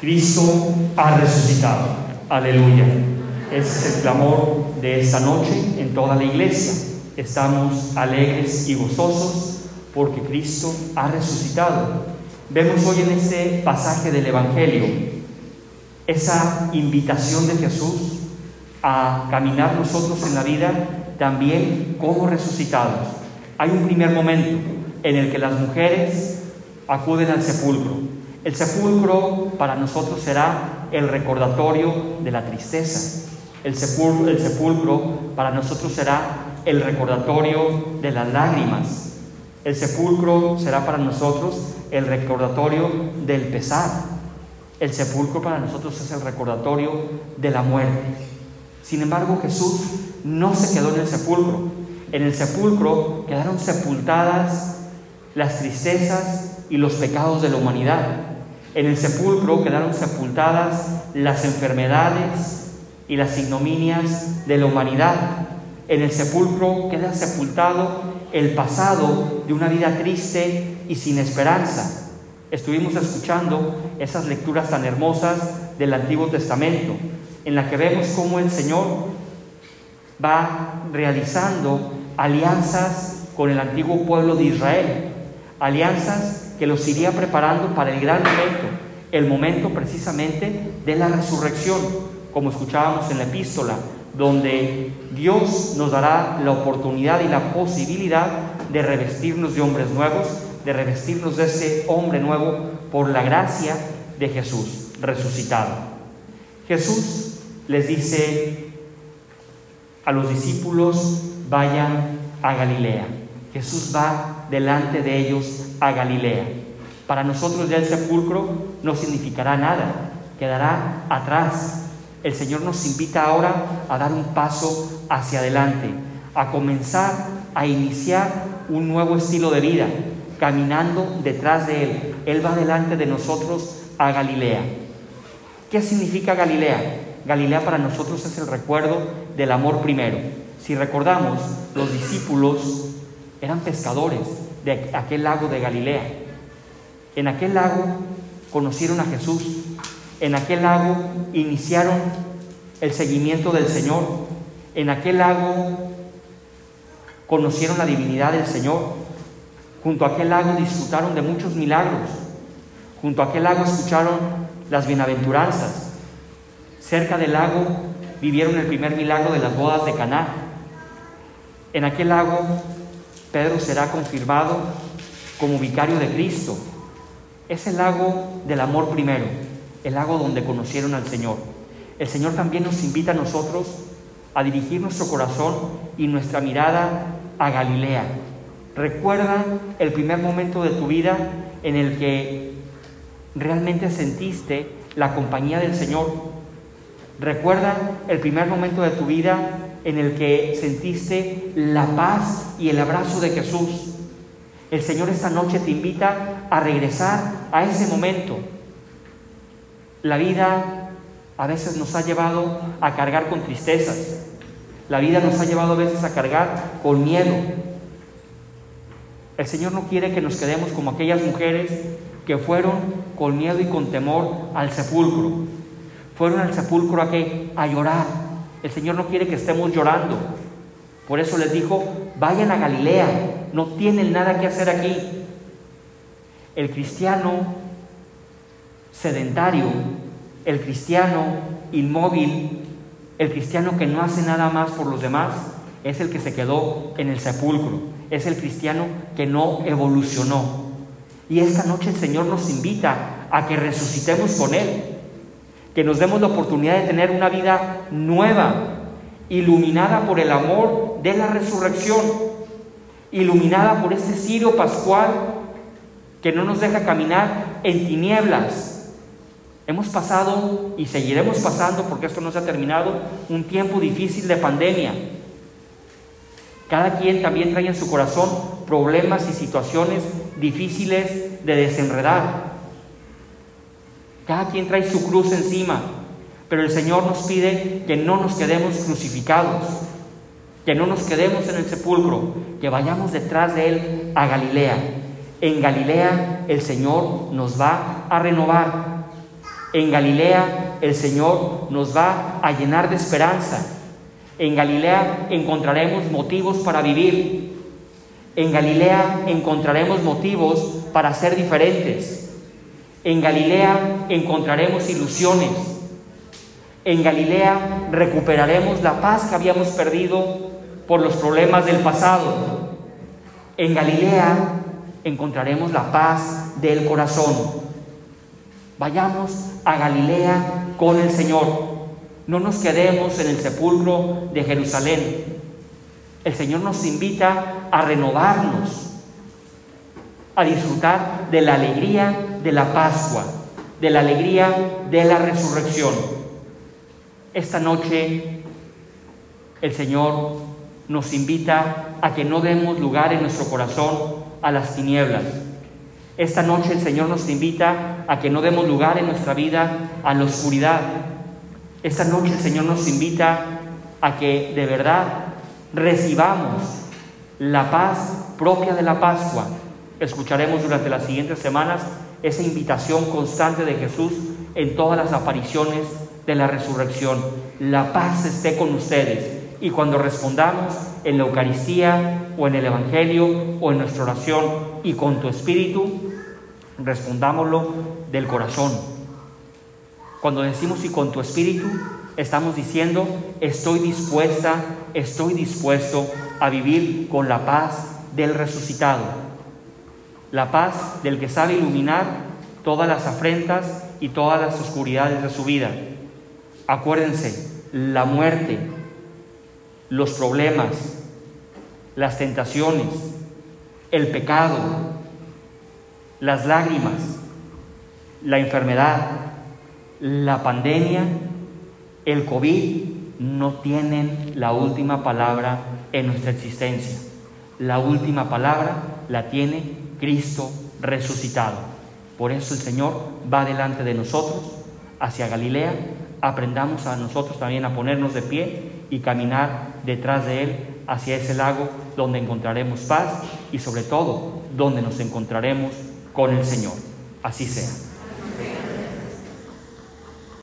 Cristo ha resucitado. Aleluya. Es el clamor de esta noche en toda la iglesia. Estamos alegres y gozosos porque Cristo ha resucitado. Vemos hoy en este pasaje del Evangelio esa invitación de Jesús a caminar nosotros en la vida también como resucitados. Hay un primer momento en el que las mujeres acuden al sepulcro. El sepulcro para nosotros será el recordatorio de la tristeza. El sepulcro, para nosotros será el recordatorio de las lágrimas. El sepulcro será para nosotros el recordatorio del pesar. El sepulcro para nosotros es el recordatorio de la muerte. Sin embargo, Jesús no se quedó en el sepulcro. En el sepulcro quedaron sepultadas las tristezas y los pecados de la humanidad. En el sepulcro quedaron sepultadas las enfermedades y las ignominias de la humanidad. En el sepulcro queda sepultado el pasado de una vida triste y sin esperanza. Estuvimos escuchando esas lecturas tan hermosas del Antiguo Testamento, en la que vemos cómo el Señor va realizando alianzas con el antiguo pueblo de Israel, alianzas que los iría preparando para el gran momento, el momento precisamente de la resurrección, como escuchábamos en la epístola, donde Dios nos dará la oportunidad y la posibilidad de revestirnos de hombres nuevos, de revestirnos de ese hombre nuevo por la gracia de Jesús resucitado. Jesús les dice a los discípulos, vayan a Galilea. Jesús va delante de ellos a Galilea. Para nosotros ya el sepulcro no significará nada, quedará atrás. El Señor nos invita ahora a dar un paso hacia adelante, a comenzar a iniciar un nuevo estilo de vida, caminando detrás de Él. Él va delante de nosotros a Galilea. ¿Qué significa Galilea? Galilea para nosotros es el recuerdo del amor primero. Si recordamos, los discípulos eran pescadores de aquel lago de Galilea. En aquel lago conocieron a Jesús. En aquel lago iniciaron el seguimiento del Señor. En aquel lago conocieron la divinidad del Señor. Junto a aquel lago disfrutaron de muchos milagros. Junto a aquel lago escucharon las bienaventuranzas. Cerca del lago vivieron el primer milagro de las bodas de Caná. En aquel lago Pedro será confirmado como vicario de Cristo. Es el lago del amor primero, el lago donde conocieron al Señor. El Señor también nos invita a nosotros a dirigir nuestro corazón y nuestra mirada a Galilea. Recuerda el primer momento de tu vida en el que realmente sentiste la compañía del Señor Recuerda el primer momento de tu vida en el que sentiste la paz y el abrazo de Jesús. El Señor esta noche te invita a regresar a ese momento. La vida a veces nos ha llevado a cargar con tristezas. La vida nos ha llevado a veces a cargar con miedo. El Señor no quiere que nos quedemos como aquellas mujeres que fueron con miedo y con temor al sepulcro fueron al sepulcro a qué? A llorar. El Señor no quiere que estemos llorando. Por eso les dijo, vayan a Galilea, no tienen nada que hacer aquí. El cristiano sedentario, el cristiano inmóvil, el cristiano que no hace nada más por los demás, es el que se quedó en el sepulcro, es el cristiano que no evolucionó. Y esta noche el Señor nos invita a que resucitemos con Él que nos demos la oportunidad de tener una vida nueva, iluminada por el amor de la resurrección, iluminada por este cirio pascual que no nos deja caminar en tinieblas. Hemos pasado y seguiremos pasando, porque esto no se ha terminado, un tiempo difícil de pandemia. Cada quien también trae en su corazón problemas y situaciones difíciles de desenredar. Cada quien trae su cruz encima, pero el Señor nos pide que no nos quedemos crucificados, que no nos quedemos en el sepulcro, que vayamos detrás de Él a Galilea. En Galilea el Señor nos va a renovar. En Galilea el Señor nos va a llenar de esperanza. En Galilea encontraremos motivos para vivir. En Galilea encontraremos motivos para ser diferentes. En Galilea encontraremos ilusiones. En Galilea recuperaremos la paz que habíamos perdido por los problemas del pasado. En Galilea encontraremos la paz del corazón. Vayamos a Galilea con el Señor. No nos quedemos en el sepulcro de Jerusalén. El Señor nos invita a renovarnos, a disfrutar de la alegría de la Pascua, de la alegría de la resurrección. Esta noche el Señor nos invita a que no demos lugar en nuestro corazón a las tinieblas, esta noche el Señor nos invita a que no demos lugar en nuestra vida a la oscuridad. Esta noche el Señor nos invita a que de verdad recibamos la paz propia de la Pascua. Escucharemos durante las siguientes semanas esa invitación constante de Jesús en todas las apariciones de la resurrección. La paz esté con ustedes. Y cuando respondamos en la Eucaristía o en el Evangelio o en nuestra oración y con tu Espíritu, respondámoslo del corazón. Cuando decimos y con tu espíritu, estamos diciendo, estoy dispuesta, estoy dispuesto a vivir con la paz del resucitado, la paz del que sabe iluminar todas las afrentas y todas las oscuridades de su vida. Acuérdense, la muerte, los problemas, las tentaciones, el pecado, las lágrimas, la enfermedad, la pandemia, el COVID no tienen la última palabra en nuestra existencia. La última palabra la tiene Cristo resucitado. Por eso el Señor va delante de nosotros hacia Galilea. Aprendamos a nosotros también a ponernos de pie y caminar detrás de Él hacia ese lago donde encontraremos paz y sobre todo donde nos encontraremos con el Señor. Así sea.